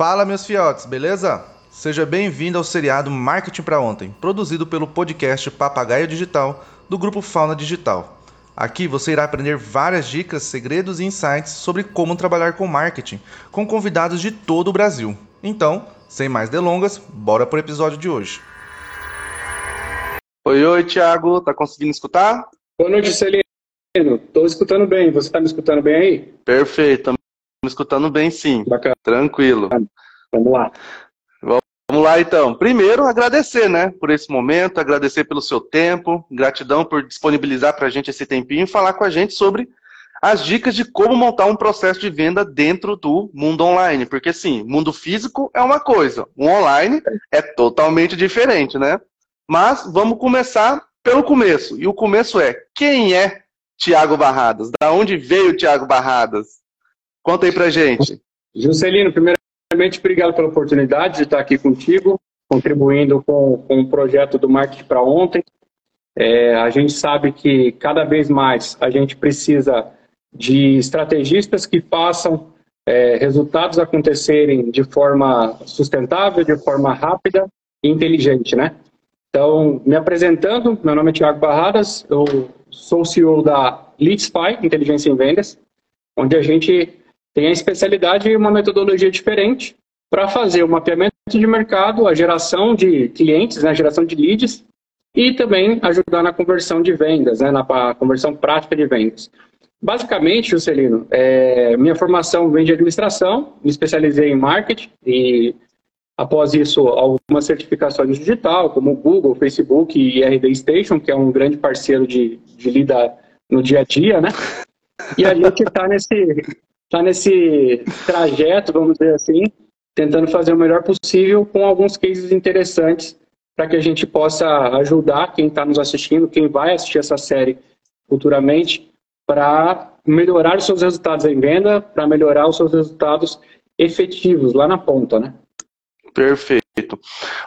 Fala, meus fiotes, beleza? Seja bem-vindo ao seriado Marketing para Ontem, produzido pelo podcast Papagaio Digital do grupo Fauna Digital. Aqui você irá aprender várias dicas, segredos e insights sobre como trabalhar com marketing com convidados de todo o Brasil. Então, sem mais delongas, bora pro episódio de hoje. Oi, oi, Thiago, tá conseguindo escutar? Boa noite, Celino. Estou escutando bem. Você está me escutando bem aí? Perfeito, me escutando bem sim. Bacana. Tranquilo. Vamos lá. Vamos lá então. Primeiro, agradecer, né, por esse momento, agradecer pelo seu tempo, gratidão por disponibilizar para a gente esse tempinho e falar com a gente sobre as dicas de como montar um processo de venda dentro do mundo online. Porque, sim, mundo físico é uma coisa, o online é totalmente diferente, né? Mas vamos começar pelo começo. E o começo é: quem é Tiago Barradas? Da onde veio o Tiago Barradas? Conta aí pra gente. Juscelino, primeiramente, obrigado pela oportunidade de estar aqui contigo, contribuindo com, com o projeto do Marketing para Ontem. É, a gente sabe que cada vez mais a gente precisa de estrategistas que façam é, resultados acontecerem de forma sustentável, de forma rápida e inteligente, né? Então, me apresentando, meu nome é Tiago Barradas, eu sou CEO da Leadspy, Inteligência em Vendas, onde a gente tem a especialidade e uma metodologia diferente para fazer o mapeamento de mercado, a geração de clientes, né, a geração de leads e também ajudar na conversão de vendas, né, na conversão prática de vendas. Basicamente, Juscelino, é, minha formação vem de administração, me especializei em marketing e Após isso, algumas certificações digital, como Google, Facebook e RD Station, que é um grande parceiro de, de lida no dia a dia, né? E a gente está nesse, tá nesse trajeto, vamos dizer assim, tentando fazer o melhor possível com alguns cases interessantes para que a gente possa ajudar quem está nos assistindo, quem vai assistir essa série futuramente, para melhorar os seus resultados em venda, para melhorar os seus resultados efetivos lá na ponta, né? Perfeito.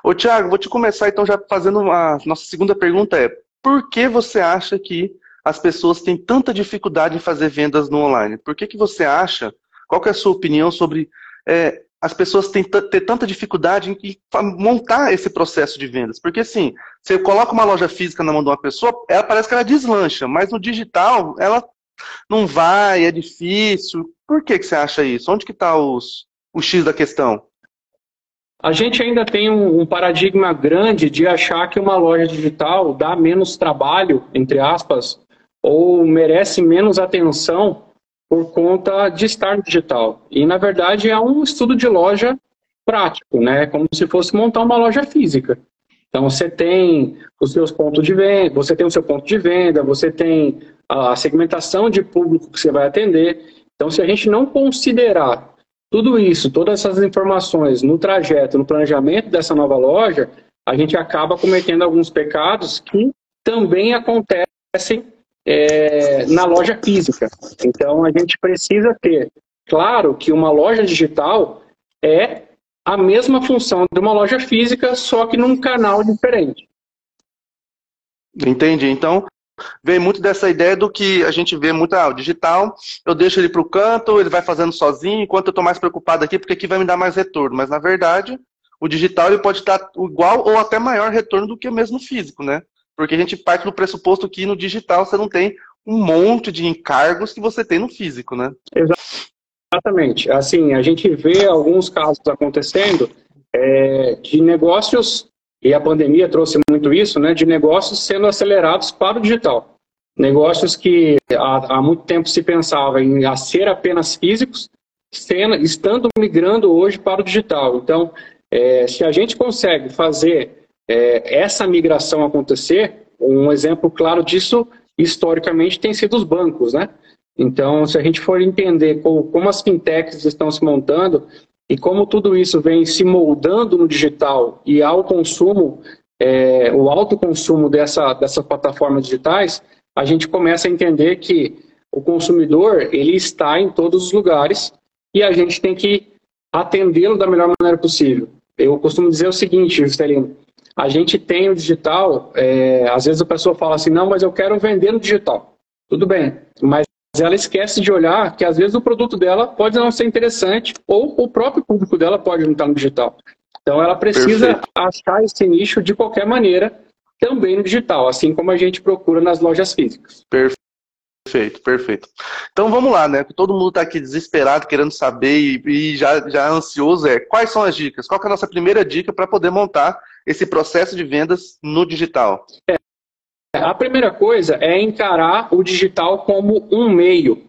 Ô, Tiago, vou te começar então já fazendo uma. Nossa segunda pergunta é: por que você acha que as pessoas têm tanta dificuldade em fazer vendas no online? Por que, que você acha? Qual é a sua opinião sobre é, as pessoas têm ter tanta dificuldade em montar esse processo de vendas? Porque assim, você coloca uma loja física na mão de uma pessoa, ela parece que ela deslancha, mas no digital ela não vai, é difícil. Por que, que você acha isso? Onde que está o X da questão? A gente ainda tem um, um, paradigma grande de achar que uma loja digital dá menos trabalho, entre aspas, ou merece menos atenção por conta de estar no digital. E, na verdade, é um estudo de loja prático, né? Como se fosse montar uma loja física. Então, você tem os seus pontos de venda, você tem o seu ponto de venda, você tem a segmentação de público que você vai atender. Então, se a gente não considerar tudo isso, todas essas informações no trajeto, no planejamento dessa nova loja, a gente acaba cometendo alguns pecados que também acontecem é, na loja física. Então a gente precisa ter, claro que uma loja digital é a mesma função de uma loja física, só que num canal diferente. Entendi. Então, vem muito dessa ideia do que a gente vê muito, ah, o digital, eu deixo ele para o canto, ele vai fazendo sozinho, enquanto eu estou mais preocupado aqui, porque aqui vai me dar mais retorno. Mas, na verdade, o digital ele pode dar igual ou até maior retorno do que mesmo físico, né? Porque a gente parte do pressuposto que no digital você não tem um monte de encargos que você tem no físico, né? Exatamente. Assim, a gente vê alguns casos acontecendo é, de negócios e a pandemia trouxe muito isso, né, de negócios sendo acelerados para o digital. Negócios que há, há muito tempo se pensava em ser apenas físicos, sendo, estando migrando hoje para o digital. Então, é, se a gente consegue fazer é, essa migração acontecer, um exemplo claro disso, historicamente, tem sido os bancos, né? Então, se a gente for entender como, como as fintechs estão se montando, e como tudo isso vem se moldando no digital e ao consumo, é, o alto consumo dessa, dessas plataformas digitais, a gente começa a entender que o consumidor ele está em todos os lugares e a gente tem que atendê-lo da melhor maneira possível. Eu costumo dizer o seguinte, Juscelino, a gente tem o digital, é, às vezes a pessoa fala assim, não, mas eu quero vender no digital. Tudo bem, mas ela esquece de olhar que às vezes o produto dela pode não ser interessante ou o próprio público dela pode não estar no digital. Então ela precisa Perfeito. achar esse nicho de qualquer maneira também no digital, assim como a gente procura nas lojas físicas. Perfeito, perfeito. Então vamos lá, né? Todo mundo está aqui desesperado, querendo saber e, e, já, já ansioso. É quais são as dicas? Qual é a nossa primeira dica para poder montar esse processo de vendas no digital? É, a primeira coisa é encarar o digital como um meio.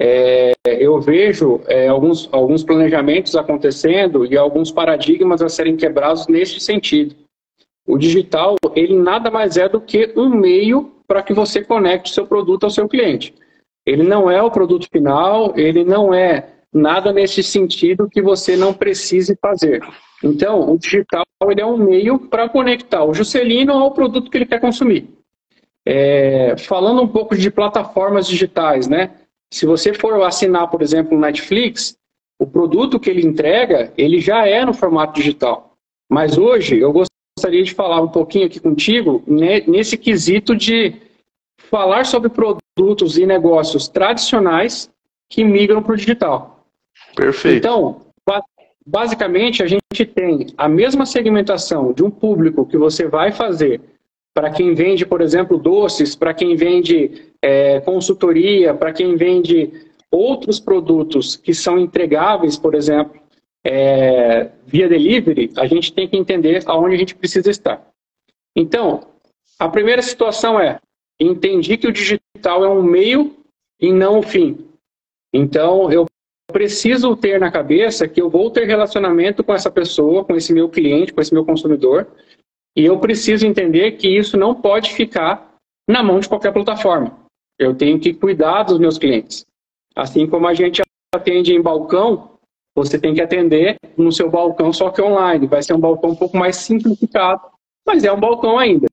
É, eu vejo é, alguns, alguns planejamentos acontecendo e alguns paradigmas a serem quebrados nesse sentido. O digital, ele nada mais é do que um meio para que você conecte seu produto ao seu cliente. Ele não é o produto final, ele não é nada nesse sentido que você não precise fazer. Então, o digital ele é um meio para conectar o Juscelino ao produto que ele quer consumir. É, falando um pouco de plataformas digitais, né? Se você for assinar, por exemplo, o Netflix, o produto que ele entrega, ele já é no formato digital. Mas hoje, eu gostaria de falar um pouquinho aqui contigo nesse quesito de falar sobre produtos e negócios tradicionais que migram para o digital. Perfeito. Então, basicamente, a gente tem a mesma segmentação de um público que você vai fazer para quem vende, por exemplo, doces, para quem vende é, consultoria, para quem vende outros produtos que são entregáveis, por exemplo, é, via delivery, a gente tem que entender aonde a gente precisa estar. Então, a primeira situação é entendi que o digital é um meio e não o fim. Então, eu preciso ter na cabeça que eu vou ter relacionamento com essa pessoa, com esse meu cliente, com esse meu consumidor, e eu preciso entender que isso não pode ficar na mão de qualquer plataforma. Eu tenho que cuidar dos meus clientes. Assim como a gente atende em balcão, você tem que atender no seu balcão, só que online. Vai ser um balcão um pouco mais simplificado, mas é um balcão ainda.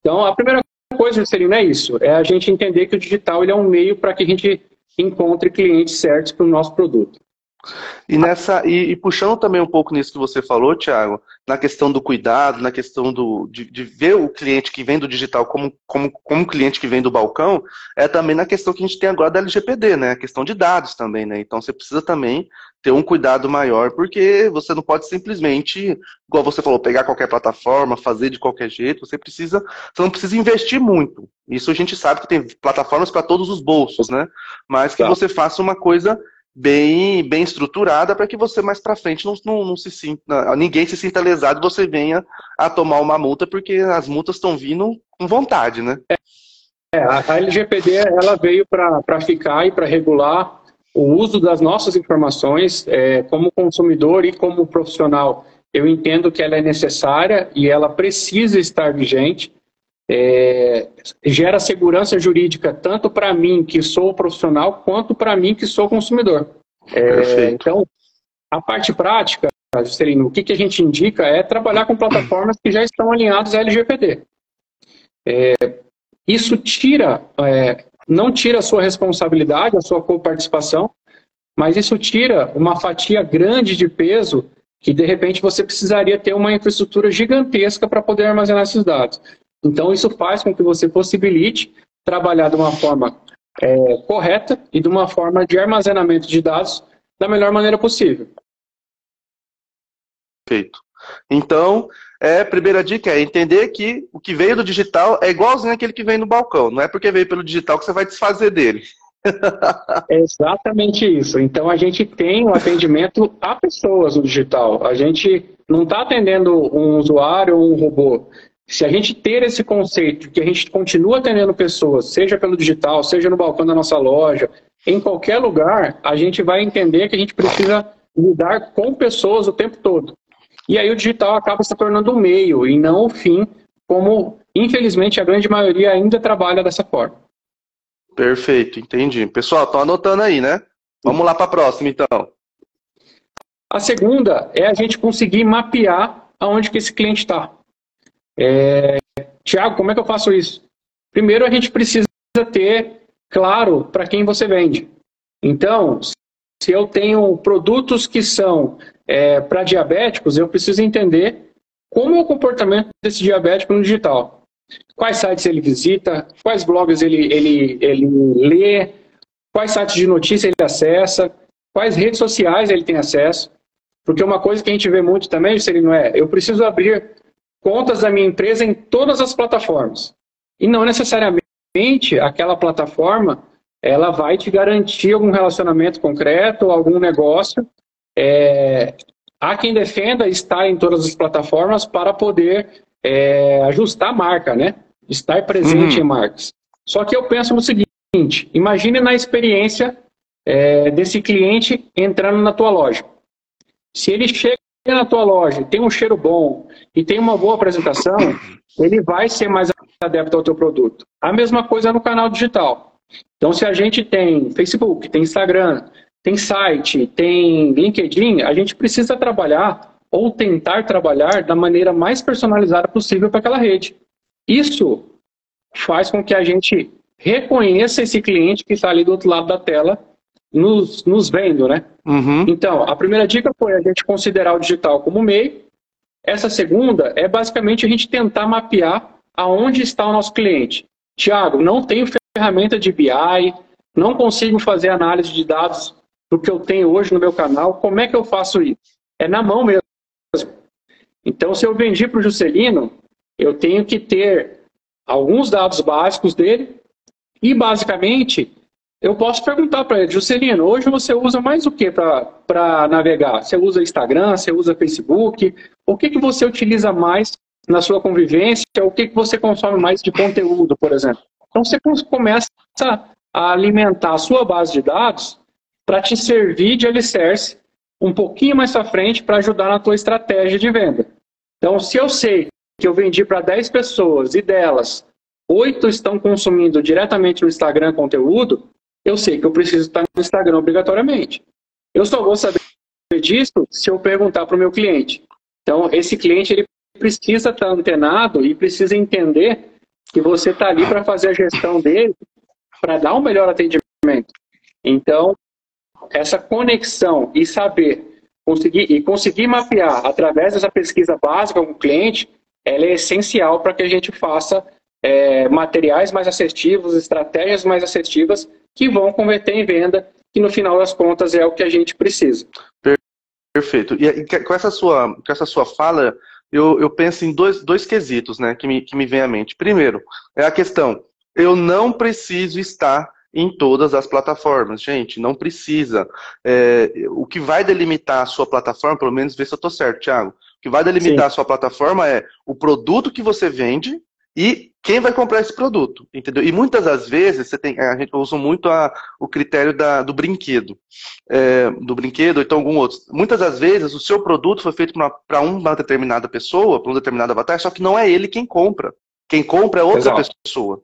Então, a primeira coisa, Juscelino, é isso. É a gente entender que o digital ele é um meio para que a gente encontre clientes certos para o nosso produto. E nessa e, e, puxando também um pouco nisso que você falou, Thiago, na questão do cuidado, na questão do, de, de, ver o cliente que vem do digital como, como, como cliente que vem do balcão, é também na questão que a gente tem agora da LGPD, né? A questão de dados também, né? Então você precisa também ter um cuidado maior, porque você não pode simplesmente, igual você falou, pegar qualquer plataforma, fazer de qualquer jeito, você precisa, você não precisa investir muito. Isso a gente sabe que tem plataformas para todos os bolsos, né? Mas que tá. você faça uma coisa bem, bem estruturada para que você mais para frente não, não, não, se sinta, ninguém se sinta lesado você venha a tomar uma multa, porque as multas estão vindo com vontade, né? É, a LGPD ela veio para ficar e para regular o uso das nossas informações é, como consumidor e como profissional. Eu entendo que ela é necessária e ela precisa estar vigente é, gera segurança jurídica tanto para mim, que sou profissional, quanto para mim, que sou consumidor. É, então, a parte prática, Juscelino, o que, que a gente indica é trabalhar com plataformas que já estão alinhadas à LGPD. É, isso tira, é, não tira a sua responsabilidade, a sua coparticipação, mas isso tira uma fatia grande de peso que, de repente, você precisaria ter uma infraestrutura gigantesca para poder armazenar esses dados. Então, isso faz com que você possibilite trabalhar de uma forma é, correta e de uma forma de armazenamento de dados da melhor maneira possível. Perfeito. Então, é, a primeira dica é entender que o que veio do digital é igualzinho aquele que vem no balcão. Não é porque veio pelo digital que você vai desfazer dele. É exatamente isso. Então a gente tem um atendimento a pessoas no digital. A gente não está atendendo um usuário ou um robô. Se a gente ter esse conceito de que a gente continua atendendo pessoas, seja pelo digital, seja no balcão da nossa loja, em qualquer lugar, a gente vai entender que a gente precisa lidar com pessoas o tempo todo. E aí o digital acaba se tornando um meio e não o fim, como infelizmente a grande maioria ainda trabalha dessa forma. Perfeito, entendi. Pessoal, estão anotando aí, né? Vamos lá para a próxima, então. A segunda é a gente conseguir mapear aonde que esse cliente está. É, Tiago, como é que eu faço isso? Primeiro, a gente precisa ter claro para quem você vende. Então, se eu tenho produtos que são é, para diabéticos, eu preciso entender como é o comportamento desse diabético no digital. quais sites ele visita, quais blogs ele, ele, ele lê, quais sites de notícia ele acessa, quais redes sociais ele tem acesso. Porque uma coisa que a gente vê muito também, não é, eu preciso abrir contas da minha empresa em todas as plataformas. E não necessariamente aquela plataforma ela vai te garantir algum relacionamento concreto, algum negócio. É, há quem defenda estar em todas as plataformas para poder é, ajustar a marca, né? Estar presente uhum. em marcas. Só que eu penso no seguinte: imagine na experiência é, desse cliente entrando na tua loja. Se ele chega na tua loja, tem um cheiro bom e tem uma boa apresentação, ele vai ser mais adepto ao teu produto. A mesma coisa no canal digital. Então, se a gente tem Facebook, tem Instagram, tem site, tem LinkedIn, a gente precisa trabalhar ou tentar trabalhar da maneira mais personalizada possível para aquela rede. Isso faz com que a gente reconheça esse cliente que está ali do outro lado da tela nos, nos vendo, né? Uhum. Então, a primeira dica foi a gente considerar o digital como meio. Essa segunda é basicamente a gente tentar mapear aonde está o nosso cliente. Tiago, não tenho ferramenta de BI, não consigo fazer análise de dados do que eu tenho hoje no meu canal. Como é que eu faço isso? É na mão mesmo. Então, se eu vendi para o Juscelino, eu tenho que ter alguns dados básicos dele e, basicamente, eu posso perguntar para ele, Juscelino, hoje você usa mais o que para navegar? Você usa Instagram, você usa Facebook? O que, que você utiliza mais na sua convivência? O que, que você consome mais de conteúdo, por exemplo? Então você começa a alimentar a sua base de dados para te servir de alicerce um pouquinho mais para frente para ajudar na tua estratégia de venda. Então, se eu sei que eu vendi para 10 pessoas e delas, 8 estão consumindo diretamente no Instagram conteúdo, eu sei que eu preciso estar no Instagram obrigatoriamente. Eu só vou saber disso se eu perguntar para o meu cliente. Então, esse cliente ele precisa estar antenado e precisa entender que você está ali para fazer a gestão dele, para dar um melhor atendimento. Então, essa conexão e saber conseguir e conseguir mapear através dessa pesquisa básica com o cliente, ela é essencial para que a gente faça é, materiais mais assertivos, estratégias mais assertivas que vão converter em venda, que no final das contas é o que a gente precisa. Perfeito. E com essa sua, com essa sua fala, eu, eu penso em dois, dois quesitos né, que, me, que me vem à mente. Primeiro, é a questão, eu não preciso estar em todas as plataformas. Gente, não precisa. É, o que vai delimitar a sua plataforma, pelo menos ver se eu estou certo, Thiago. O que vai delimitar Sim. a sua plataforma é o produto que você vende e quem vai comprar esse produto, entendeu? E muitas das vezes você tem, a gente usa muito a, o critério da, do brinquedo, é, do brinquedo ou então algum outro. Muitas das vezes o seu produto foi feito para uma determinada pessoa, para um determinado avatar, só que não é ele quem compra. Quem compra é outra Exato. pessoa.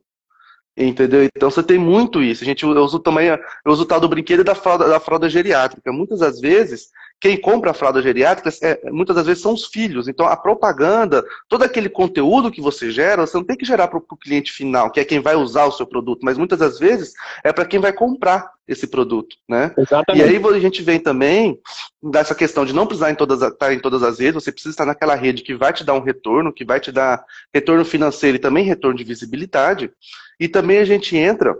Entendeu? Então você tem muito isso. A gente eu uso também eu uso o tal do brinquedo da fralda, da fralda geriátrica. Muitas das vezes quem compra a fralda geriátrica, é, muitas das vezes são os filhos. Então, a propaganda, todo aquele conteúdo que você gera, você não tem que gerar para o cliente final, que é quem vai usar o seu produto, mas muitas das vezes é para quem vai comprar esse produto, né? Exatamente. E aí a gente vem também dessa questão de não precisar em todas, estar em todas as redes, você precisa estar naquela rede que vai te dar um retorno, que vai te dar retorno financeiro e também retorno de visibilidade. E também a gente entra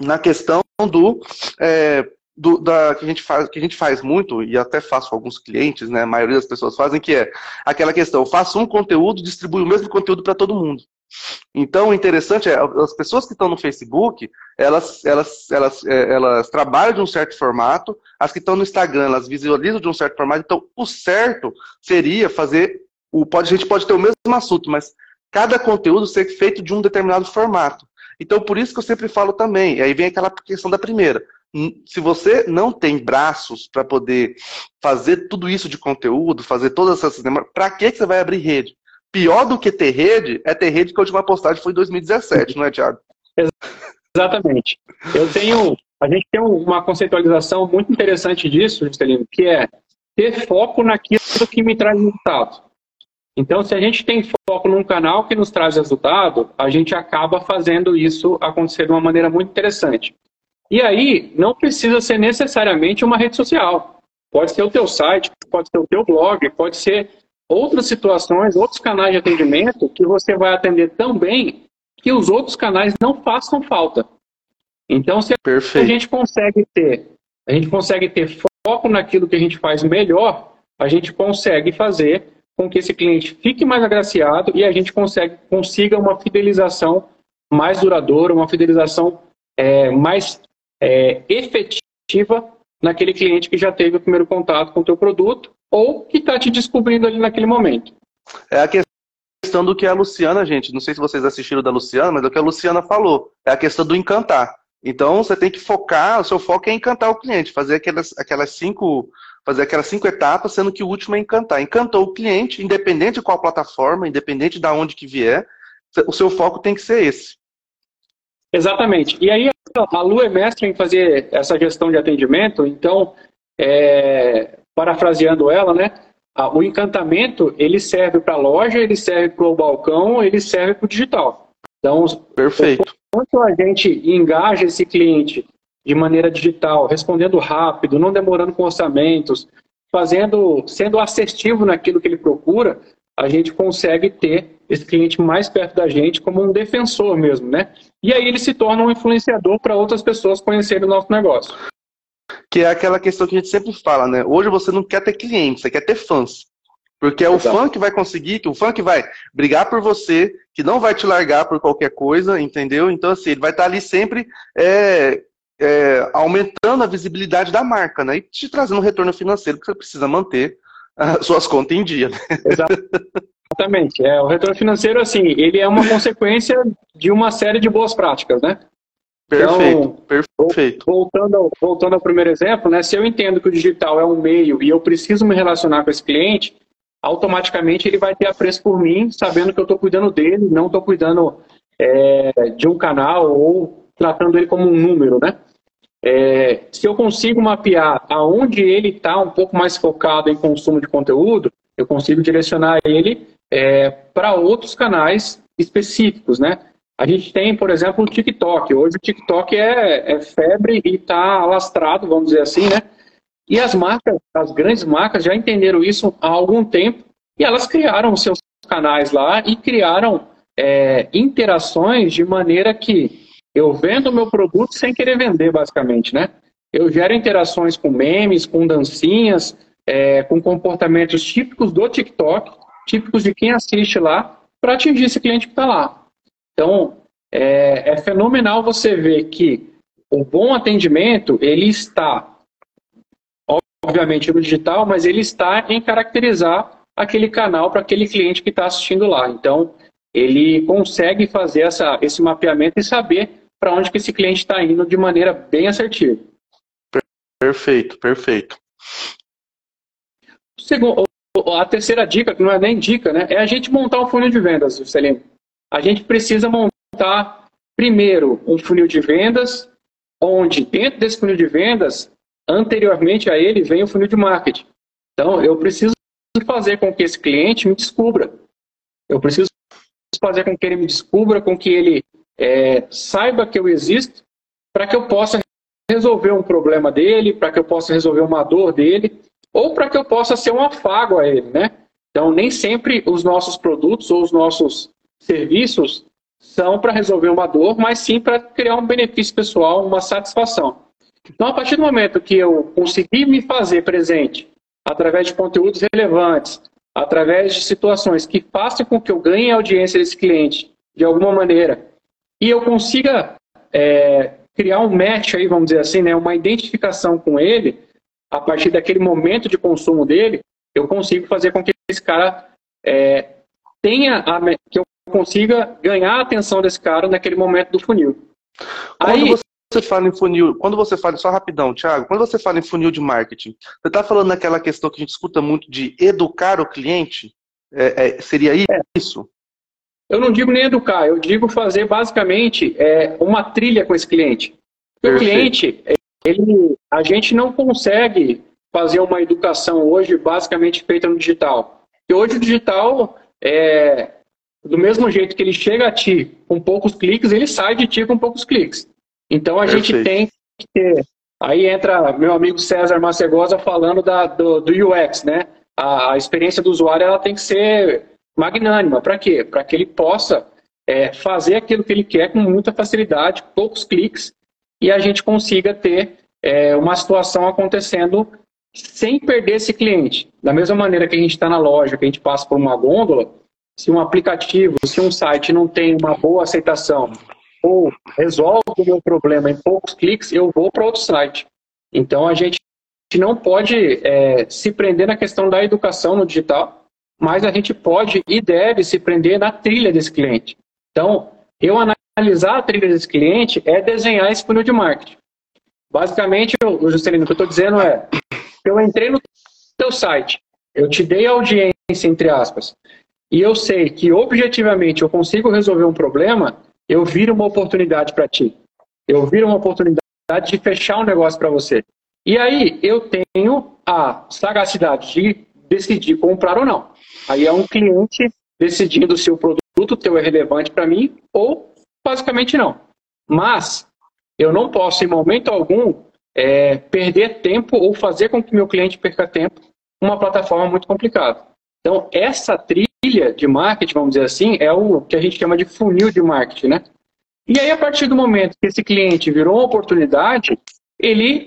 na questão do é, do, da, que, a gente faz, que a gente faz muito, e até faço com alguns clientes, né, a maioria das pessoas fazem, que é aquela questão, faço um conteúdo, distribui o mesmo conteúdo para todo mundo. Então, o interessante é, as pessoas que estão no Facebook, elas, elas, elas, é, elas trabalham de um certo formato, as que estão no Instagram, elas visualizam de um certo formato, então o certo seria fazer, o, pode, a gente pode ter o mesmo assunto, mas cada conteúdo ser feito de um determinado formato. Então, por isso que eu sempre falo também, aí vem aquela questão da primeira, se você não tem braços para poder fazer tudo isso de conteúdo, fazer todas essas para que você vai abrir rede? Pior do que ter rede é ter rede que a última postagem foi em 2017, não é, Thiago? Exatamente. Eu tenho, a gente tem uma conceitualização muito interessante disso, Juscelino, que é ter foco naquilo que me traz resultado. Então, se a gente tem foco num canal que nos traz resultado, a gente acaba fazendo isso acontecer de uma maneira muito interessante. E aí, não precisa ser necessariamente uma rede social. Pode ser o teu site, pode ser o teu blog, pode ser outras situações, outros canais de atendimento que você vai atender tão bem que os outros canais não façam falta. Então, se Perfeito. a gente consegue ter, a gente consegue ter foco naquilo que a gente faz melhor, a gente consegue fazer com que esse cliente fique mais agraciado e a gente consegue, consiga uma fidelização mais duradoura, uma fidelização é, mais é, efetiva naquele cliente que já teve o primeiro contato com o teu produto ou que está te descobrindo ali naquele momento. É a questão do que a Luciana, gente, não sei se vocês assistiram da Luciana, mas do que a Luciana falou, é a questão do encantar. Então você tem que focar, o seu foco é encantar o cliente, fazer aquelas, aquelas cinco fazer aquelas cinco etapas, sendo que o último é encantar. Encantou o cliente, independente de qual plataforma, independente de onde que vier, o seu foco tem que ser esse. Exatamente. E aí a Lu é mestre em fazer essa gestão de atendimento, então, é, parafraseando ela, né? O encantamento ele serve para a loja, ele serve para o balcão, ele serve para o digital. Então, perfeito. Quanto a gente engaja esse cliente de maneira digital, respondendo rápido, não demorando com orçamentos, fazendo, sendo assertivo naquilo que ele procura, a gente consegue ter esse cliente mais perto da gente como um defensor mesmo, né? E aí ele se torna um influenciador para outras pessoas conhecerem o nosso negócio. Que é aquela questão que a gente sempre fala, né? Hoje você não quer ter clientes, você quer ter fãs. Porque é o Exato. fã que vai conseguir, que o fã que vai brigar por você, que não vai te largar por qualquer coisa, entendeu? Então, assim, ele vai estar ali sempre é, é, aumentando a visibilidade da marca, né? E te trazendo um retorno financeiro que você precisa manter suas contas em dia. Né? Exatamente. É, o retorno financeiro, assim, ele é uma consequência de uma série de boas práticas, né? Perfeito, então, perfeito. Voltando ao, voltando ao primeiro exemplo, né? Se eu entendo que o digital é um meio e eu preciso me relacionar com esse cliente, automaticamente ele vai ter apreço por mim, sabendo que eu estou cuidando dele, não estou cuidando é, de um canal ou tratando ele como um número, né? É, se eu consigo mapear aonde ele está um pouco mais focado em consumo de conteúdo, eu consigo direcionar ele é, para outros canais específicos, né? A gente tem, por exemplo, o TikTok. Hoje o TikTok é, é febre e está alastrado, vamos dizer assim, né? E as marcas, as grandes marcas já entenderam isso há algum tempo e elas criaram seus canais lá e criaram é, interações de maneira que eu vendo o meu produto sem querer vender, basicamente, né? Eu gero interações com memes, com dancinhas, é, com comportamentos típicos do TikTok, típicos de quem assiste lá, para atingir esse cliente que está lá. Então, é, é, fenomenal você ver que o bom atendimento, ele está, obviamente, no digital, mas ele está em caracterizar aquele canal para aquele cliente que está assistindo lá. Então, ele consegue fazer essa, esse mapeamento e saber para onde que esse cliente está indo de maneira bem assertiva. Perfeito, perfeito. Segundo, a terceira dica, que não é nem dica, né, é a gente montar um funil de vendas, Celino. A gente precisa montar, primeiro, um funil de vendas, onde dentro desse funil de vendas, anteriormente a ele, vem o funil de marketing. Então, eu preciso fazer com que esse cliente me descubra. Eu preciso fazer com que ele me descubra, com que ele é, saiba que eu existo, para que eu possa resolver um problema dele, para que eu possa resolver uma dor dele, ou para que eu possa ser um afago a ele, né? Então, nem sempre os nossos produtos ou os nossos serviços são para resolver uma dor, mas sim para criar um benefício pessoal, uma satisfação. Então, a partir do momento que eu conseguir me fazer presente através de conteúdos relevantes, através de situações que façam com que eu ganhe a audiência desse cliente de alguma maneira, e eu consiga é, criar um match aí, vamos dizer assim, né, uma identificação com ele, a partir daquele momento de consumo dele, eu consigo fazer com que esse cara é, tenha, a, que eu consiga ganhar a atenção desse cara naquele momento do funil. Quando aí, você fala em funil, quando você fala, só rapidão, Thiago, quando você fala em funil de marketing, você está falando naquela questão que a gente escuta muito de educar o cliente? É, é, seria isso? Eu não digo nem educar, eu digo fazer basicamente é, uma trilha com esse cliente. O cliente, ele, a gente não consegue fazer uma educação hoje basicamente feita no digital. E hoje o digital, é, do mesmo jeito que ele chega a ti com poucos cliques, ele sai de ti com poucos cliques. Então a Perfeito. gente tem que ter. Aí entra meu amigo César Macegosa falando da, do, do UX, né? a, a experiência do usuário ela tem que ser magnânima. Para quê? Para que ele possa é, fazer aquilo que ele quer com muita facilidade, poucos cliques, e a gente consiga ter é, uma situação acontecendo sem perder esse cliente. Da mesma maneira que a gente está na loja, que a gente passa por uma gôndola, se um aplicativo, se um site não tem uma boa aceitação ou resolve o meu problema em poucos cliques, eu vou para outro site. Então a gente não pode é, se prender na questão da educação no digital, mas a gente pode e deve se prender na trilha desse cliente. Então, eu analisar a trilha desse cliente é desenhar esse funil de marketing. Basicamente, o Juscelino, o que eu estou dizendo é, eu entrei no teu site, eu te dei audiência, entre aspas, e eu sei que objetivamente eu consigo resolver um problema, eu viro uma oportunidade para ti. Eu viro uma oportunidade de fechar um negócio para você. E aí eu tenho a sagacidade de decidir comprar ou não. Aí é um cliente decidindo se o produto teu é relevante para mim ou basicamente não. Mas eu não posso, em momento algum, é, perder tempo ou fazer com que meu cliente perca tempo uma plataforma muito complicada. Então, essa trilha de marketing, vamos dizer assim, é o que a gente chama de funil de marketing, né? E aí, a partir do momento que esse cliente virou uma oportunidade, ele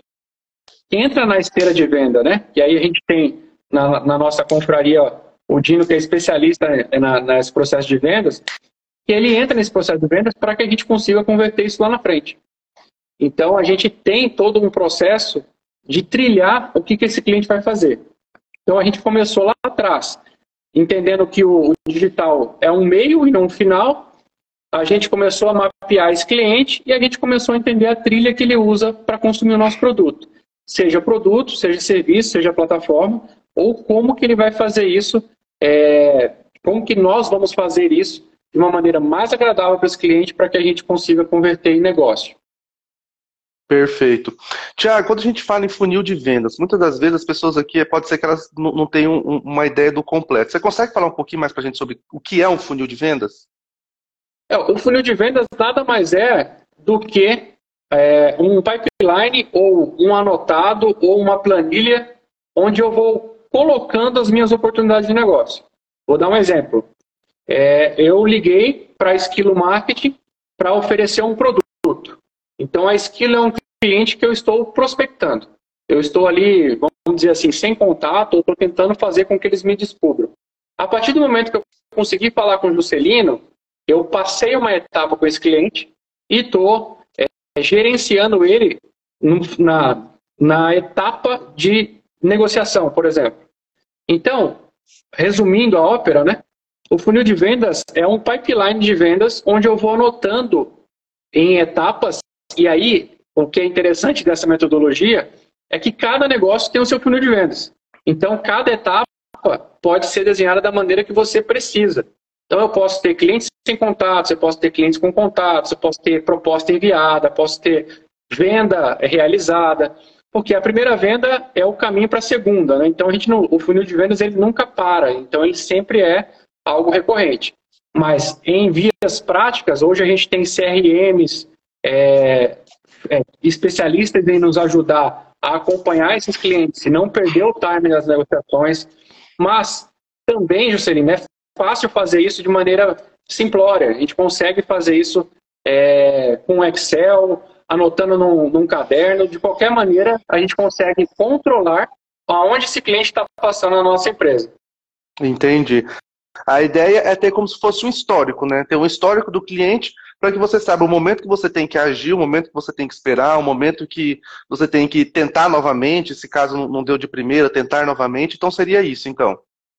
entra na esteira de venda, né? E aí a gente tem na, na nossa confraria o Dino, que é especialista na, nesse processo de vendas, que ele entra nesse processo de vendas para que a gente consiga converter isso lá na frente. Então, a gente tem todo um processo de trilhar o que, que esse cliente vai fazer. Então, a gente começou lá atrás, entendendo que o digital é um meio e não um final. A gente começou a mapear esse cliente e a gente começou a entender a trilha que ele usa para consumir o nosso produto. Seja produto, seja serviço, seja plataforma, ou como que ele vai fazer isso, é, como que nós vamos fazer isso de uma maneira mais agradável para esse cliente para que a gente consiga converter em negócio. Perfeito. Tiago, quando a gente fala em funil de vendas, muitas das vezes as pessoas aqui, pode ser que elas não tenham uma ideia do completo. Você consegue falar um pouquinho mais para a gente sobre o que é um funil de vendas? É, o funil de vendas nada mais é do que é, um pipeline ou um anotado ou uma planilha onde eu vou colocando as minhas oportunidades de negócio. Vou dar um exemplo. É, eu liguei para a Esquilo Marketing para oferecer um produto. Então, a Esquilo é um cliente que eu estou prospectando. Eu estou ali, vamos dizer assim, sem contato, ou estou tentando fazer com que eles me descubram. A partir do momento que eu consegui falar com o Juscelino, eu passei uma etapa com esse cliente e estou é, gerenciando ele na, na etapa de negociação, por exemplo. Então, resumindo a ópera, né? O funil de vendas é um pipeline de vendas onde eu vou anotando em etapas, e aí o que é interessante dessa metodologia é que cada negócio tem o seu funil de vendas. Então, cada etapa pode ser desenhada da maneira que você precisa. Então, eu posso ter clientes sem contatos, eu posso ter clientes com contatos, eu posso ter proposta enviada, posso ter venda realizada, porque a primeira venda é o caminho para a segunda. Né? Então, a gente não, o funil de vendas ele nunca para, então ele sempre é algo recorrente. Mas em vias práticas, hoje a gente tem CRMs, é, é, especialistas em nos ajudar a acompanhar esses clientes e não perder o time das negociações. Mas também, Juscelino, é fácil fazer isso de maneira simplória. A gente consegue fazer isso é, com Excel, anotando num, num, caderno. De qualquer maneira, a gente consegue controlar aonde esse cliente está passando na nossa empresa. Entendi. A ideia é ter como se fosse um histórico, né? Ter um histórico do cliente para que você saiba o momento que você tem que agir, o momento que você tem que esperar, o momento que você tem que tentar novamente, se caso não deu de primeira, tentar novamente. Então seria isso, então.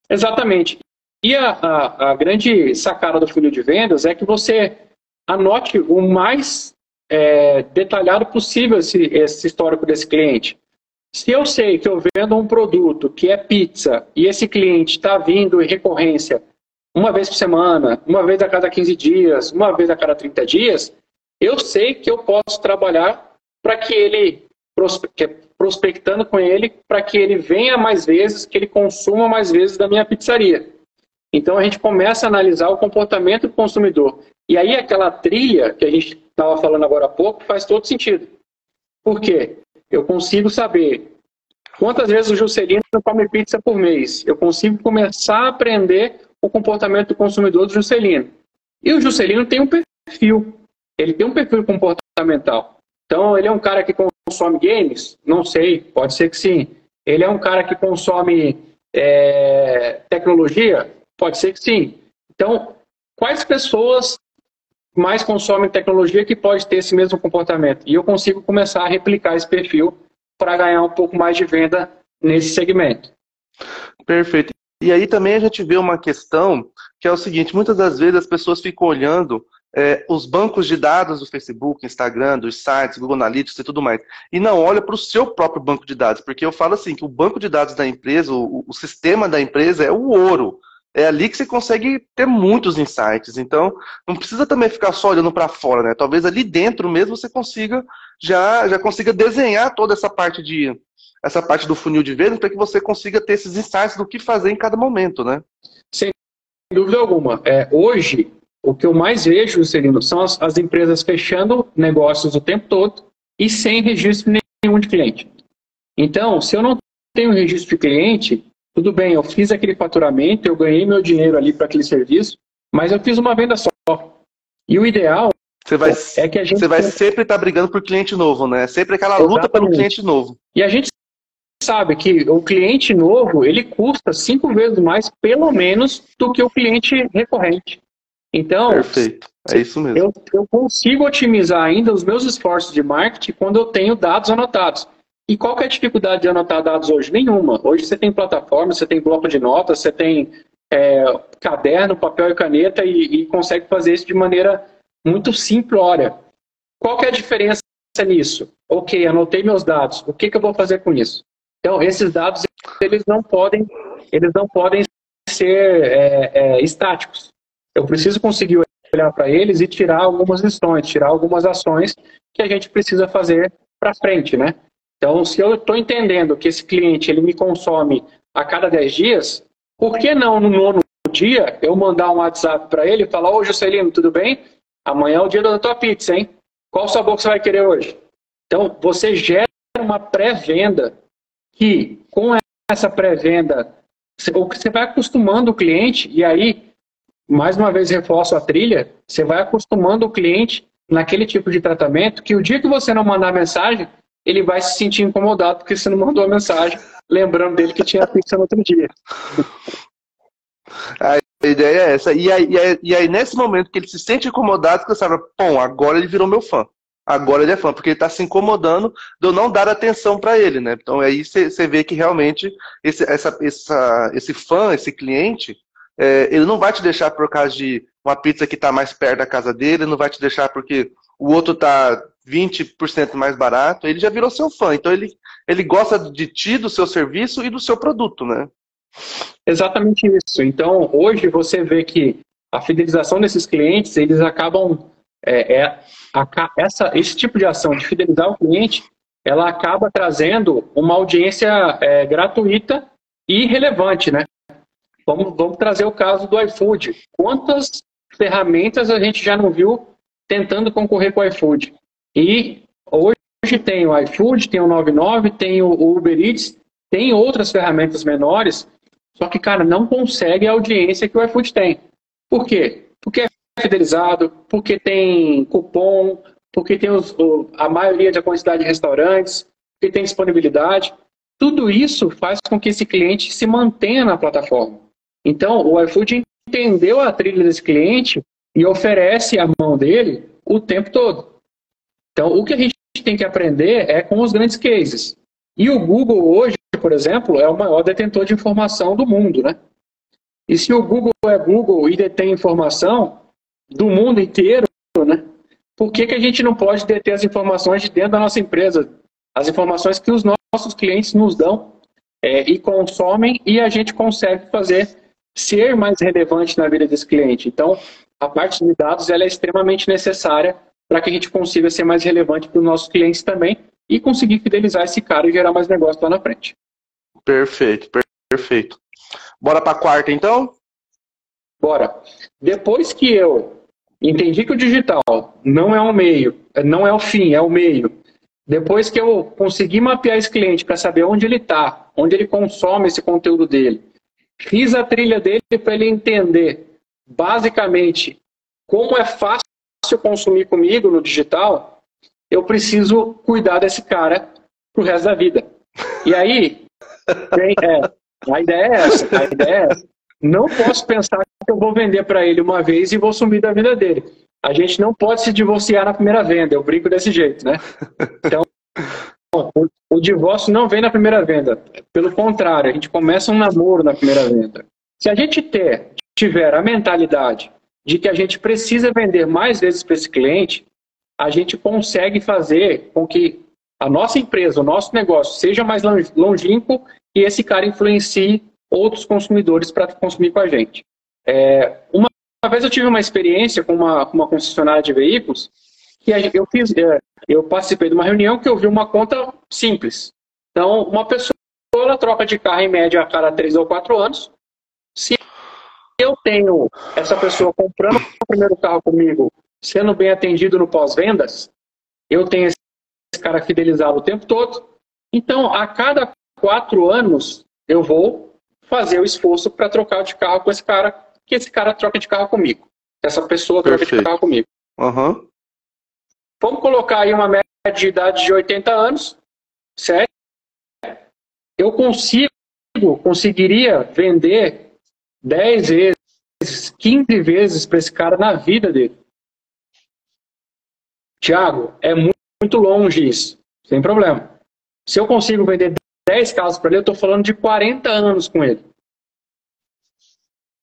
Exatamente. E a, a, a grande sacada do funil de vendas é que você anote o mais é, detalhado possível esse, esse histórico desse cliente. Se eu sei que eu vendo um produto que é pizza e esse cliente está vindo em recorrência uma vez por semana, uma vez a cada 15 dias, uma vez a cada 30 dias, eu sei que eu posso trabalhar para que ele, prospectando com ele, para que ele venha mais vezes, que ele consuma mais vezes da minha pizzaria. Então a gente começa a analisar o comportamento do consumidor. E aí aquela trilha que a gente estava falando agora há pouco faz todo sentido. Por quê? eu consigo saber quantas vezes o Juscelino come pizza por mês? Eu consigo começar a aprender o comportamento do consumidor do Juscelino. E o Juscelino tem um perfil. Ele tem um perfil comportamental. Então, ele é um cara que consome games? Não sei, pode ser que sim. Ele é um cara que consome é, tecnologia? Pode ser que sim. Então, quais pessoas mais consomem tecnologia que pode ter esse mesmo comportamento? E eu consigo começar a replicar esse perfil para ganhar um pouco mais de venda nesse segmento. Perfeito. E aí também a gente vê uma questão que é o seguinte: muitas das vezes as pessoas ficam olhando é, os bancos de dados do Facebook, Instagram, dos sites, Google Analytics e tudo mais, e não olha para o seu próprio banco de dados, porque eu falo assim que o banco de dados da empresa, o, o sistema da empresa é o ouro. É ali que você consegue ter muitos insights. Então, não precisa também ficar só olhando para fora, né? Talvez ali dentro mesmo você consiga já já consiga desenhar toda essa parte de essa parte do funil de vendas para que você consiga ter esses insights do que fazer em cada momento, né? Sem dúvida alguma. É, hoje, o que eu mais vejo, Celino, são as, as empresas fechando negócios o tempo todo e sem registro nenhum de cliente. Então, se eu não tenho registro de cliente, tudo bem, eu fiz aquele faturamento, eu ganhei meu dinheiro ali para aquele serviço, mas eu fiz uma venda só. E o ideal você vai, é que a gente você vai sempre estar tá brigando por cliente novo, né? Sempre aquela Exatamente. luta pelo cliente novo. E a gente sabe que o cliente novo ele custa cinco vezes mais, pelo menos, do que o cliente recorrente. Então, Perfeito. É isso mesmo. Eu, eu consigo otimizar ainda os meus esforços de marketing quando eu tenho dados anotados. E qual é a dificuldade de anotar dados hoje? Nenhuma. Hoje você tem plataforma, você tem bloco de notas, você tem é, caderno, papel e caneta e, e, consegue fazer isso de maneira muito simplória. Qual é a diferença nisso? Ok, anotei meus dados. O que, que eu vou fazer com isso? Então, esses dados eles não podem, eles não podem ser é, é, estáticos. Eu preciso conseguir olhar para eles e tirar algumas lições, tirar algumas ações que a gente precisa fazer para frente, né? Então, se eu estou entendendo que esse cliente ele me consome a cada 10 dias, por que não no nono dia eu mandar um WhatsApp para ele e falar: Ô Juscelino, tudo bem? Amanhã é o dia da tua pizza, hein? Qual sabor que você vai querer hoje? Então, você gera uma pré-venda que, com essa pré-venda, você vai acostumando o cliente, e aí, mais uma vez, reforço a trilha, você vai acostumando o cliente naquele tipo de tratamento que o dia que você não mandar mensagem, ele vai se sentir incomodado porque você não mandou a mensagem lembrando dele que tinha pizza no outro dia. A ideia é essa. E aí, e aí, e aí nesse momento que ele se sente incomodado, você sabe, bom, agora ele virou meu fã. Agora ele é fã, porque ele está se incomodando de eu não dar atenção para ele, né? Então aí você vê que realmente esse, essa, essa, esse fã, esse cliente, é, ele não vai te deixar por causa de uma pizza que está mais perto da casa dele, não vai te deixar porque o outro está 20% mais barato, ele já virou seu fã. Então ele, ele gosta de ti, do seu serviço e do seu produto, né? Exatamente isso. Então, hoje você vê que a fidelização desses clientes, eles acabam. É, é a, essa, esse tipo de ação de fidelizar o cliente, ela acaba trazendo uma audiência é, gratuita e relevante, né? Vamos, vamos trazer o caso do iFood. Quantas ferramentas a gente já não viu tentando concorrer com o iFood? E hoje tem o iFood, tem o 99, tem o Uber Eats, tem outras ferramentas menores, só que, cara, não consegue a audiência que o iFood tem. Por quê? Porque é fidelizado, porque tem cupom, porque tem os, a maioria da quantidade de restaurantes, porque tem disponibilidade. Tudo isso faz com que esse cliente se mantenha na plataforma. Então, o iFood entendeu a trilha desse cliente e oferece a mão dele o tempo todo. Então, o que a gente tem que aprender é com os grandes cases. E o Google hoje, por exemplo, é o maior detentor de informação do mundo, né? E se o Google é Google e detém informação do mundo inteiro, né? Por que, que a gente não pode deter as informações de dentro da nossa empresa? As informações que os nossos clientes nos dão é, e consomem e a gente consegue fazer ser mais relevante na vida desse cliente. Então, a parte de dados ela é extremamente necessária para que a gente consiga ser mais relevante para os nossos clientes também e conseguir fidelizar esse cara e gerar mais negócio lá na frente. Perfeito, perfeito. Bora para a quarta então? Bora. Depois que eu entendi que o digital não é um meio, não é o fim, é o meio, Depois que eu conseguir mapear esse cliente para saber onde ele está, onde ele consome esse conteúdo dele, fiz a trilha dele para ele entender basicamente como é fácil consumir comigo no digital, eu preciso cuidar desse cara pro resto da vida. E aí, é, a ideia é essa. A ideia é essa. Não posso pensar que eu vou vender para ele uma vez e vou sumir da vida dele. A gente não pode se divorciar na primeira venda. Eu brinco desse jeito, né? Então, o divórcio não vem na primeira venda. Pelo contrário, a gente começa um namoro na primeira venda. Se a gente ter, tiver a mentalidade de que a gente precisa vender mais vezes para esse cliente, a gente consegue fazer com que a nossa empresa, o nosso negócio seja mais longínquo e esse cara influencie outros consumidores para consumir com a gente. É, uma, uma, vez eu tive uma experiência com uma, uma concessionária de veículos que eu fiz, é, eu participei de uma reunião que eu vi uma conta simples. Então, uma pessoa ela troca de carro em média a cada três ou quatro anos. Se eu tenho essa pessoa comprando o primeiro carro comigo, sendo bem atendido no pós-vendas, eu tenho esse cara fidelizado o tempo todo. Então, a cada quatro anos, eu vou fazer o esforço para trocar de carro com esse cara, que esse cara troca de carro comigo. Essa pessoa troca Perfeito. de carro comigo. Uhum. Vamos colocar aí uma média de idade de 80 anos, certo? Eu consigo, conseguiria vender 10 vezes, 15 vezes para esse cara na vida dele. Tiago, é muito, longe isso, sem problema. Se eu consigo vender 10 carros para ele, eu estou falando de 40 anos com ele.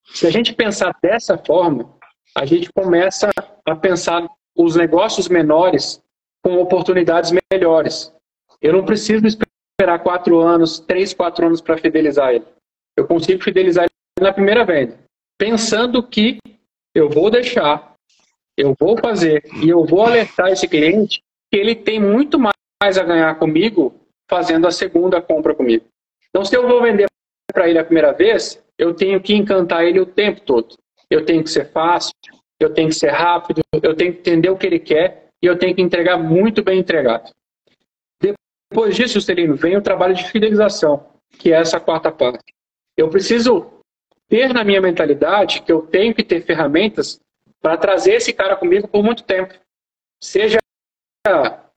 Se a gente pensar dessa forma, a gente começa a pensar os negócios menores com oportunidades melhores. Eu não preciso esperar quatro anos, três, quatro anos para fidelizar ele. Eu consigo fidelizar na primeira venda, pensando que eu vou deixar, eu vou fazer e eu vou alertar esse cliente que ele tem muito mais a ganhar comigo fazendo a segunda compra comigo. Então, se eu vou vender para ele a primeira vez, eu tenho que encantar ele o tempo todo. Eu tenho que ser fácil, eu tenho que ser rápido, eu tenho que entender o que ele quer e eu tenho que entregar muito bem entregado. Depois disso, Juscelino, vem o trabalho de fidelização, que é essa quarta parte. Eu preciso ter na minha mentalidade que eu tenho que ter ferramentas para trazer esse cara comigo por muito tempo. Seja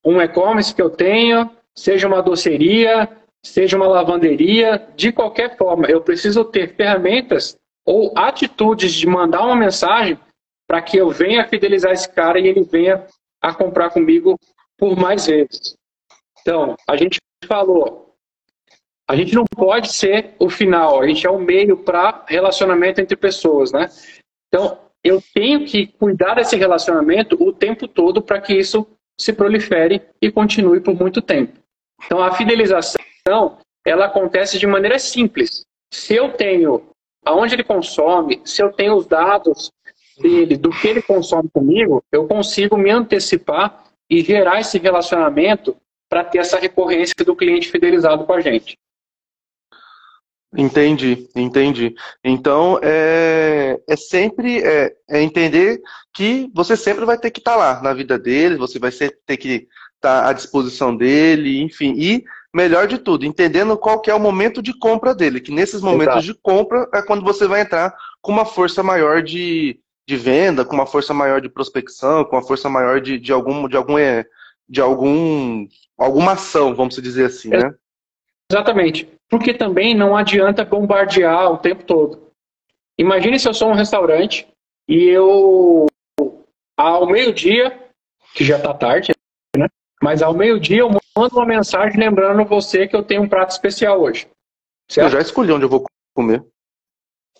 um e-commerce que eu tenha, seja uma doceria, seja uma lavanderia, de qualquer forma, eu preciso ter ferramentas ou atitudes de mandar uma mensagem para que eu venha fidelizar esse cara e ele venha a comprar comigo por mais vezes. Então, a gente falou, a gente não pode ser o final, a gente é o meio para relacionamento entre pessoas, né? Então, eu tenho que cuidar desse relacionamento o tempo todo para que isso se prolifere e continue por muito tempo. Então, a fidelização, ela acontece de maneira simples. Se eu tenho aonde ele consome, se eu tenho os dados dele, do que ele consome comigo, eu consigo me antecipar e gerar esse relacionamento para ter essa recorrência do cliente fidelizado com a gente. Entendi, entendi. Então, é, é sempre é, é entender que você sempre vai ter que estar tá lá na vida dele, você vai ter que estar tá à disposição dele, enfim. E, melhor de tudo, entendendo qual que é o momento de compra dele, que nesses momentos Exato. de compra é quando você vai entrar com uma força maior de, de venda, com uma força maior de prospecção, com uma força maior de, de algum, de algum, é, de algum, alguma ação, vamos dizer assim, né? Exatamente. Porque também não adianta bombardear o tempo todo. Imagine se eu sou um restaurante e eu, ao meio-dia, que já está tarde, né? Mas ao meio-dia eu mando uma mensagem lembrando você que eu tenho um prato especial hoje. Certo? Eu já escolhi onde eu vou comer.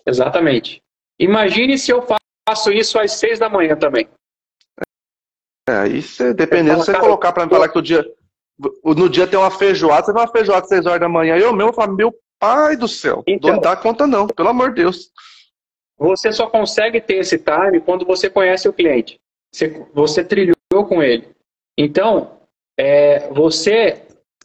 Exatamente. Imagine se eu faço isso às seis da manhã também. É, aí você, dependendo, você colocar para me falar que o dia, no dia tem uma feijoada, você vai uma feijoada às 6 horas da manhã, eu mesmo falo, meu pai do céu, então, não dá conta não, pelo amor de Deus. Você só consegue ter esse time quando você conhece o cliente. Você, você trilhou com ele. Então, é, você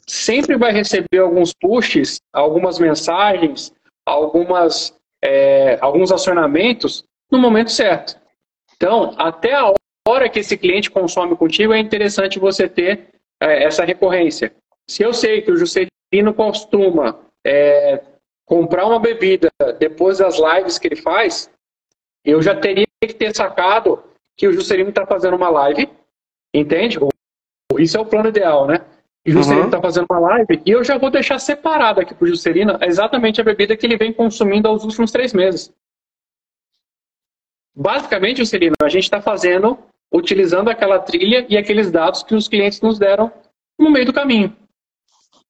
sempre vai receber alguns pushes, algumas mensagens, algumas, é, alguns acionamentos no momento certo. Então, até a hora que esse cliente consome contigo, é interessante você ter essa recorrência. Se eu sei que o Juscelino costuma é, comprar uma bebida depois das lives que ele faz, eu já teria que ter sacado que o Juscelino está fazendo uma live, entende? Isso é o plano ideal, né? O Juscelino está uhum. fazendo uma live e eu já vou deixar separado aqui para o Juscelino exatamente a bebida que ele vem consumindo aos últimos três meses. Basicamente, Juscelino, a gente está fazendo, utilizando aquela trilha e aqueles dados que os clientes nos deram no meio do caminho.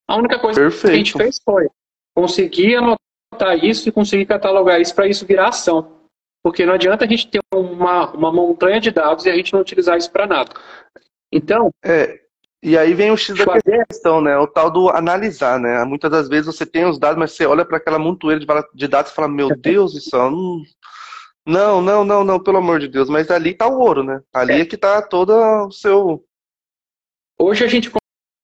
A única coisa Perfeito. que a gente fez foi conseguir anotar isso e conseguir catalogar isso para isso virar ação. Porque não adianta a gente ter uma, uma montanha de dados e a gente não utilizar isso para nada. Então. É, e aí vem o X da fazer... questão, né? O tal do analisar, né? Muitas das vezes você tem os dados, mas você olha para aquela montoeira de dados e fala: Meu Deus céu, não, não, não, não, não, pelo amor de Deus. Mas ali está o ouro, né? Ali é, é que está todo o seu. Hoje a gente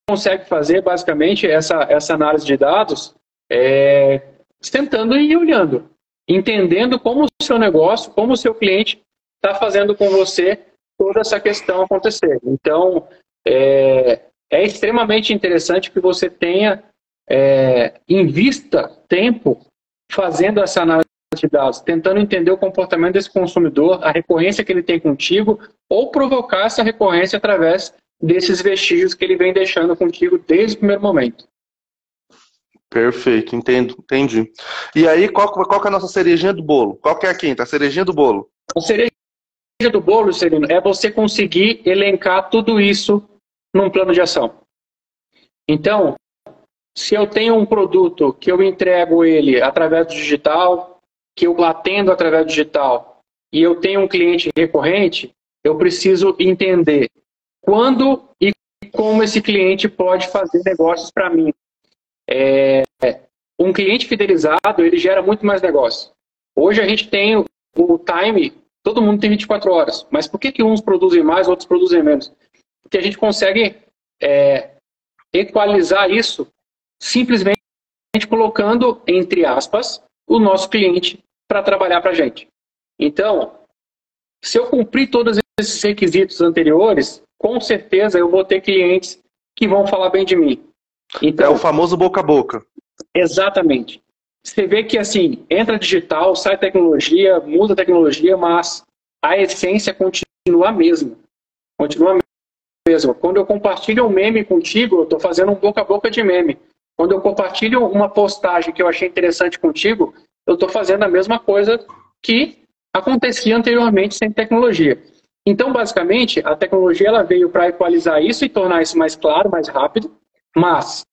consegue fazer basicamente essa, essa análise de dados é, sentando e olhando, entendendo como o seu negócio, como o seu cliente está fazendo com você toda essa questão acontecer. Então, é, é extremamente interessante que você tenha, é, invista tempo fazendo essa análise de dados, tentando entender o comportamento desse consumidor, a recorrência que ele tem contigo, ou provocar essa recorrência através desses vestígios que ele vem deixando contigo desde o primeiro momento. Perfeito, entendo, entendi. E aí, qual, qual é a nossa cerejinha do bolo? Qual que é a quinta? A cerejinha do bolo? A cereja do bolo, Serino, é você conseguir elencar tudo isso num plano de ação. Então, se eu tenho um produto que eu entrego ele através do digital, que eu atendo através do digital, e eu tenho um cliente recorrente, eu preciso entender quando e como esse cliente pode fazer negócios para mim. É, um cliente fidelizado, ele gera muito mais negócio. Hoje a gente tem o, time, todo mundo tem 24 horas, mas por que, que uns produzem mais, outros produzem menos? Porque a gente consegue é, equalizar isso simplesmente colocando, entre aspas, o nosso cliente para trabalhar para a gente. Então, se eu cumprir todos esses requisitos anteriores, com certeza eu vou ter clientes que vão falar bem de mim. Então, é o famoso boca a boca. Exatamente. Você vê que assim, entra digital, sai tecnologia, muda tecnologia, mas a essência continua a mesma. Continua a mesma. Quando eu compartilho um meme contigo, eu estou fazendo um boca a boca de meme. Quando eu compartilho uma postagem que eu achei interessante contigo, eu estou fazendo a mesma coisa que acontecia anteriormente sem tecnologia. Então, basicamente, a tecnologia ela veio para equalizar isso e tornar isso mais claro, mais rápido, mas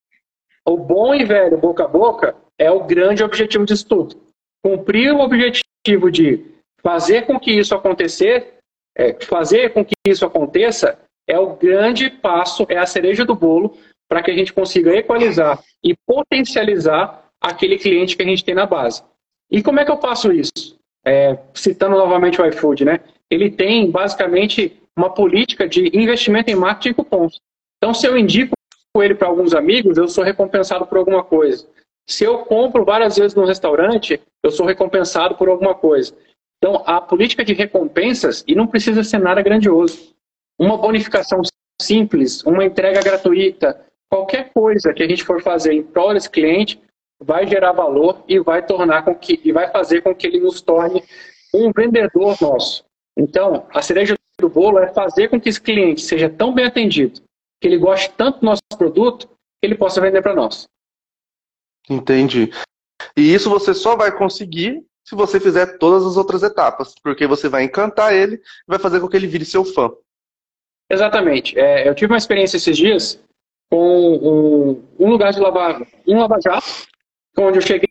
o bom e velho boca a boca é o grande objetivo disso tudo. Cumprir o objetivo de fazer com que isso acontecer, é, fazer com que isso aconteça é o grande passo, é a cereja do bolo para que a gente consiga equalizar e potencializar aquele cliente que a gente tem na base. E como é que eu faço isso? É, citando novamente o iFood, né? Ele tem basicamente uma política de investimento em marketing cupons. Então, se eu indico ele para alguns amigos, eu sou recompensado por alguma coisa. Se eu compro várias vezes no restaurante, eu sou recompensado por alguma coisa. Então, a política de recompensas, e não precisa ser nada grandioso, uma bonificação simples, uma entrega gratuita, qualquer coisa que a gente for fazer em prol desse cliente, vai gerar valor e vai tornar com que e vai fazer com que ele nos torne um vendedor nosso. Então, a cereja do bolo é fazer com que esse cliente seja tão bem atendido, que ele goste tanto do nosso produto, que ele possa vender para nós. Entendi. E isso você só vai conseguir se você fizer todas as outras etapas, porque você vai encantar ele e vai fazer com que ele vire seu fã. Exatamente. É, eu tive uma experiência esses dias com um, um lugar de lavar, um lava-jato, onde eu cheguei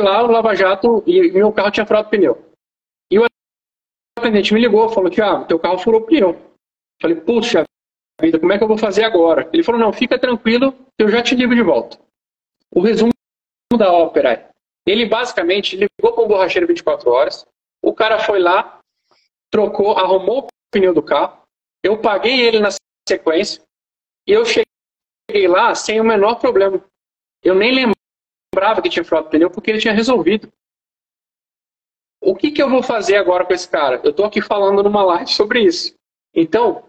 lá, o lava-jato, e meu carro tinha furado pneu. E o atendente me ligou, falou ah, teu carro furou pneu. Falei, puxa vida, como é que eu vou fazer agora? Ele falou, não, fica tranquilo, eu já te ligo de volta. O resumo da ópera é, ele basicamente ligou para o borracheiro 24 horas, o cara foi lá, trocou, arrumou o pneu do carro, eu paguei ele na sequência, e eu cheguei lá sem o menor problema. Eu nem lembrava que tinha furado o pneu porque ele tinha resolvido. O que, que eu vou fazer agora com esse cara? Eu estou aqui falando numa live sobre isso. Então,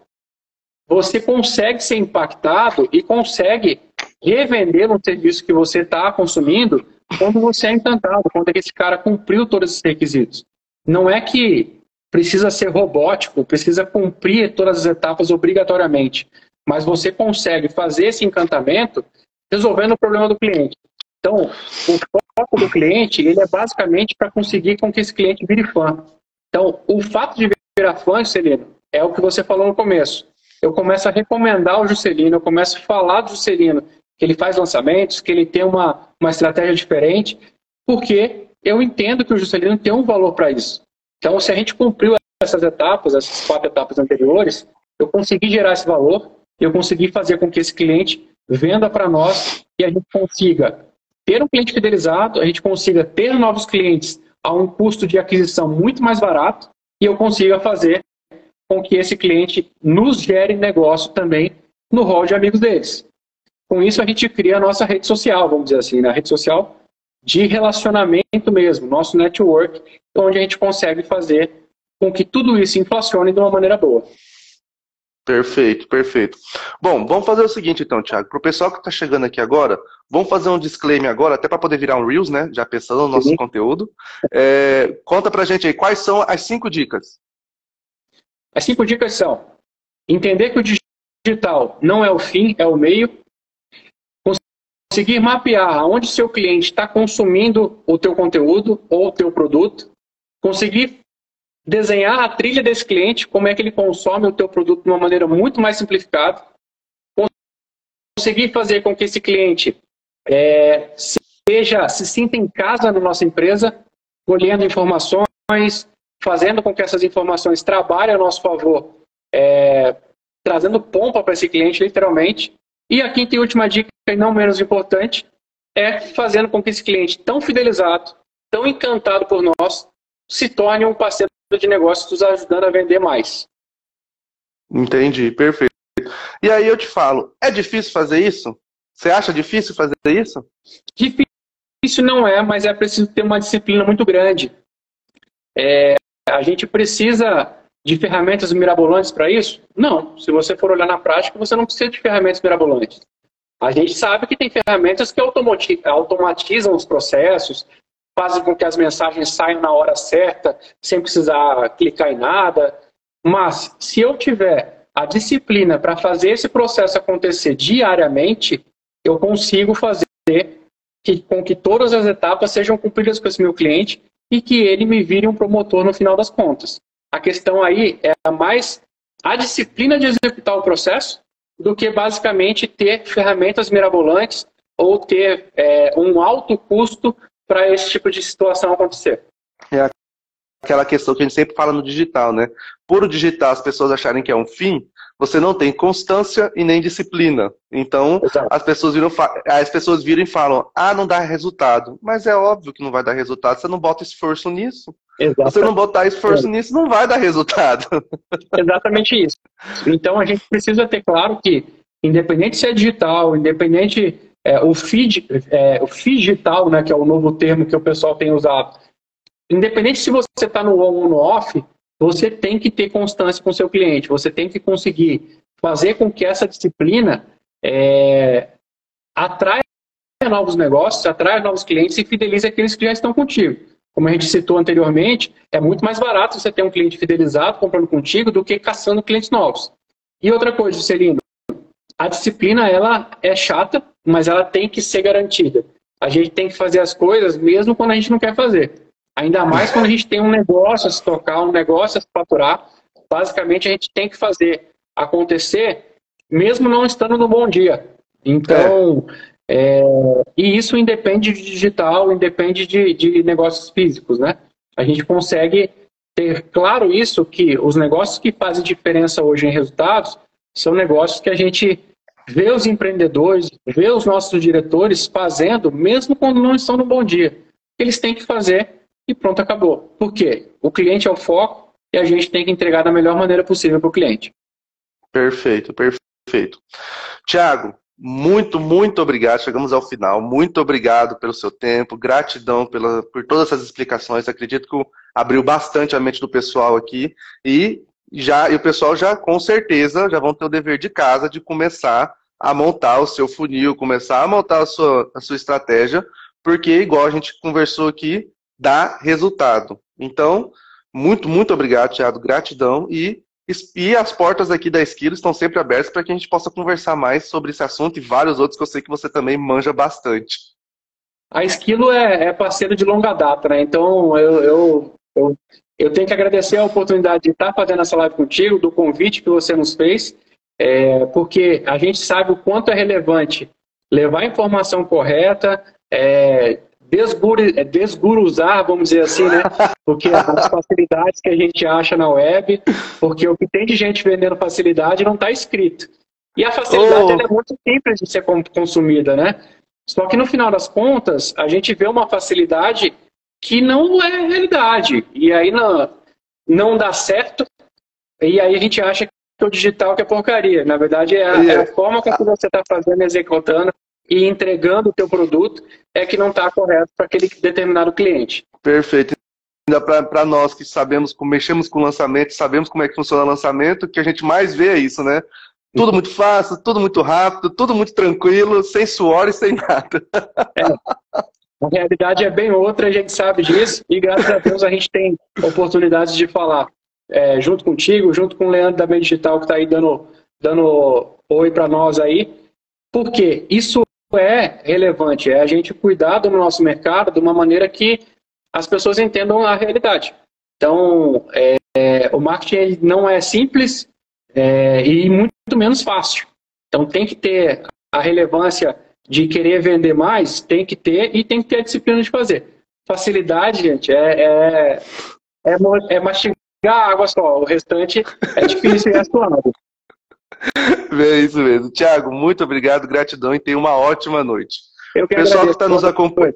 você consegue ser impactado e consegue revender um serviço que você está consumindo quando você é encantado, quando esse cara cumpriu todos esses requisitos. Não é que precisa ser robótico, precisa cumprir todas as etapas obrigatoriamente, mas você consegue fazer esse encantamento resolvendo o problema do cliente. Então, o foco do cliente, ele é basicamente para conseguir com que esse cliente vire fã. Então, o fato de virar fã, Celino, é o que você falou no começo. Eu começo a recomendar o Juscelino, eu começo a falar do Juscelino, que ele faz lançamentos, que ele tem uma, uma estratégia diferente, porque eu entendo que o Juscelino tem um valor para isso. Então, se a gente cumpriu essas etapas, essas quatro etapas anteriores, eu consegui gerar esse valor, eu consegui fazer com que esse cliente venda para nós e a gente consiga ter um cliente fidelizado, a gente consiga ter novos clientes a um custo de aquisição muito mais barato e eu consiga fazer com que esse cliente nos gere negócio também no rol de amigos deles. Com isso, a gente cria a nossa rede social, vamos dizer assim, na né? rede social de relacionamento mesmo, nosso network, onde a gente consegue fazer com que tudo isso inflacione de uma maneira boa. Perfeito, perfeito. Bom, vamos fazer o seguinte então, Thiago. Para o pessoal que está chegando aqui agora, vamos fazer um disclaimer agora, até para poder virar um Reels, né? Já pensando no nosso Sim. conteúdo. É, conta para gente aí, quais são as cinco dicas? As cinco dicas são entender que o digital não é o fim, é o meio. Conseguir mapear onde seu cliente está consumindo o teu conteúdo ou o teu produto. Conseguir desenhar a trilha desse cliente, como é que ele consome o teu produto de uma maneira muito mais simplificada, conseguir fazer com que esse cliente é, seja, se sinta em casa na nossa empresa, colhendo informações, fazendo com que essas informações trabalhem a nosso favor, é, trazendo pompa para esse cliente, literalmente. E a quinta e última dica, e não menos importante, é fazendo com que esse cliente tão fidelizado, tão encantado por nós, se torne um parceiro de negócios nos ajudando a vender mais. Entendi, perfeito. E aí eu te falo, é difícil fazer isso? Você acha difícil fazer isso? Difícil não é, mas é preciso ter uma disciplina muito grande. É, a gente precisa de ferramentas mirabolantes para isso? Não. Se você for olhar na prática, você não precisa de ferramentas mirabolantes. A gente sabe que tem ferramentas que automatizam os processos, fazem com que as mensagens saiam na hora certa, sem precisar clicar em nada. Mas se eu tiver a disciplina para fazer esse processo acontecer diariamente, eu consigo fazer que, com que todas as etapas sejam cumpridas com esse meu cliente e que ele me vire um promotor no final das contas. A questão aí é mais a disciplina de executar o processo do que basicamente ter ferramentas mirabolantes ou ter é, um alto custo para esse tipo de situação acontecer. É aquela questão que a gente sempre fala no digital, né? Por o digital as pessoas acharem que é um fim, você não tem constância e nem disciplina. Então, Exato. as pessoas, viram, as pessoas viram e falam, ah, não dá resultado. Mas é óbvio que não vai dar resultado, você não bota esforço nisso. Exatamente. Você não botar esforço é. nisso, não vai dar resultado. Exatamente isso. Então, a gente precisa ter claro que, independente se é digital, independente é, o feed, é, o feed digital, né, que é o novo termo que o pessoal tem usado. Independente se você está no on ou no off, você tem que ter constância com o seu cliente. Você tem que conseguir fazer com que essa disciplina é, atraia novos negócios, atraia novos clientes e fidelize aqueles que já estão contigo. Como a gente citou anteriormente, é muito mais barato você ter um cliente fidelizado comprando contigo do que caçando clientes novos. E outra coisa, Celino, a disciplina ela é chata, mas ela tem que ser garantida. A gente tem que fazer as coisas mesmo quando a gente não quer fazer. Ainda mais quando a gente tem um negócio a se tocar, um negócio a se faturar. Basicamente, a gente tem que fazer acontecer, mesmo não estando no bom dia. Então, é. É, e isso independe de digital, independe de, de negócios físicos, né? A gente consegue ter claro isso, que os negócios que fazem diferença hoje em resultados são negócios que a gente vê os empreendedores, vê os nossos diretores fazendo, mesmo quando não estão no bom dia. Eles têm que fazer e pronto, acabou. Por quê? O cliente é o foco e a gente tem que entregar da melhor maneira possível para o cliente. Perfeito, perfeito. Tiago, muito, muito obrigado. Chegamos ao final. Muito obrigado pelo seu tempo, gratidão pela, por todas essas explicações. Acredito que abriu bastante a mente do pessoal aqui. E já, e o pessoal já, com certeza, já vão ter o dever de casa de começar a montar o seu funil, começar a montar a sua, a sua estratégia, porque, igual a gente conversou aqui, dá resultado. Então, muito, muito obrigado, Thiago, gratidão, e, e as portas aqui da Esquilo estão sempre abertas para que a gente possa conversar mais sobre esse assunto e vários outros que eu sei que você também manja bastante. A Esquilo é, é parceiro de longa data, né? Então, eu, eu, eu eu tenho que agradecer a oportunidade de estar fazendo essa live contigo, do convite que você nos fez, é, porque a gente sabe o quanto é relevante levar a informação correta, é, é desguruzar, vamos dizer assim, né? Porque as facilidades que a gente acha na web, porque o que tem de gente vendendo facilidade não está escrito. E a facilidade oh. é muito simples de ser consumida, né? Só que no final das contas, a gente vê uma facilidade que não é realidade. E aí não, não dá certo, e aí a gente acha que o digital que é porcaria. Na verdade, é a, é a forma que você está fazendo, executando e entregando o teu produto é que não está correto para aquele determinado cliente. Perfeito. Ainda para nós que sabemos, mexemos com lançamento, sabemos como é que funciona o lançamento, o que a gente mais vê é isso, né? Tudo muito fácil, tudo muito rápido, tudo muito tranquilo, sem suor e sem nada. É. A realidade é bem outra, a gente sabe disso, e graças a Deus a gente tem oportunidades de falar é, junto contigo, junto com o Leandro da Meio Digital, que está aí dando, dando oi para nós aí, porque isso é relevante, é a gente cuidar do nosso mercado de uma maneira que as pessoas entendam a realidade. Então, é, é, o marketing não é simples é, e muito menos fácil. Então, tem que ter a relevância de querer vender mais, tem que ter e tem que ter a disciplina de fazer. Facilidade, gente, é, é, é, é mastigar água só. O restante é difícil e é. É isso mesmo. Tiago, muito obrigado, gratidão e tenha uma ótima noite. Eu que Pessoal que está nos acompanhando.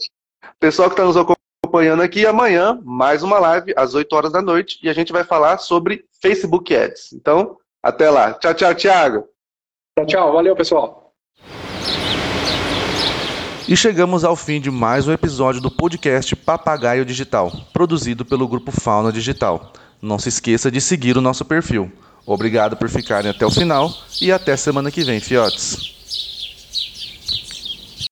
Pessoal que está nos acompanhando aqui, amanhã, mais uma live, às 8 horas da noite, e a gente vai falar sobre Facebook Ads. Então, até lá. Tchau, tchau, Tiago. Tchau, tchau. Valeu, pessoal. E chegamos ao fim de mais um episódio do podcast Papagaio Digital, produzido pelo grupo Fauna Digital. Não se esqueça de seguir o nosso perfil. Obrigado por ficarem até o final e até semana que vem, fiotes.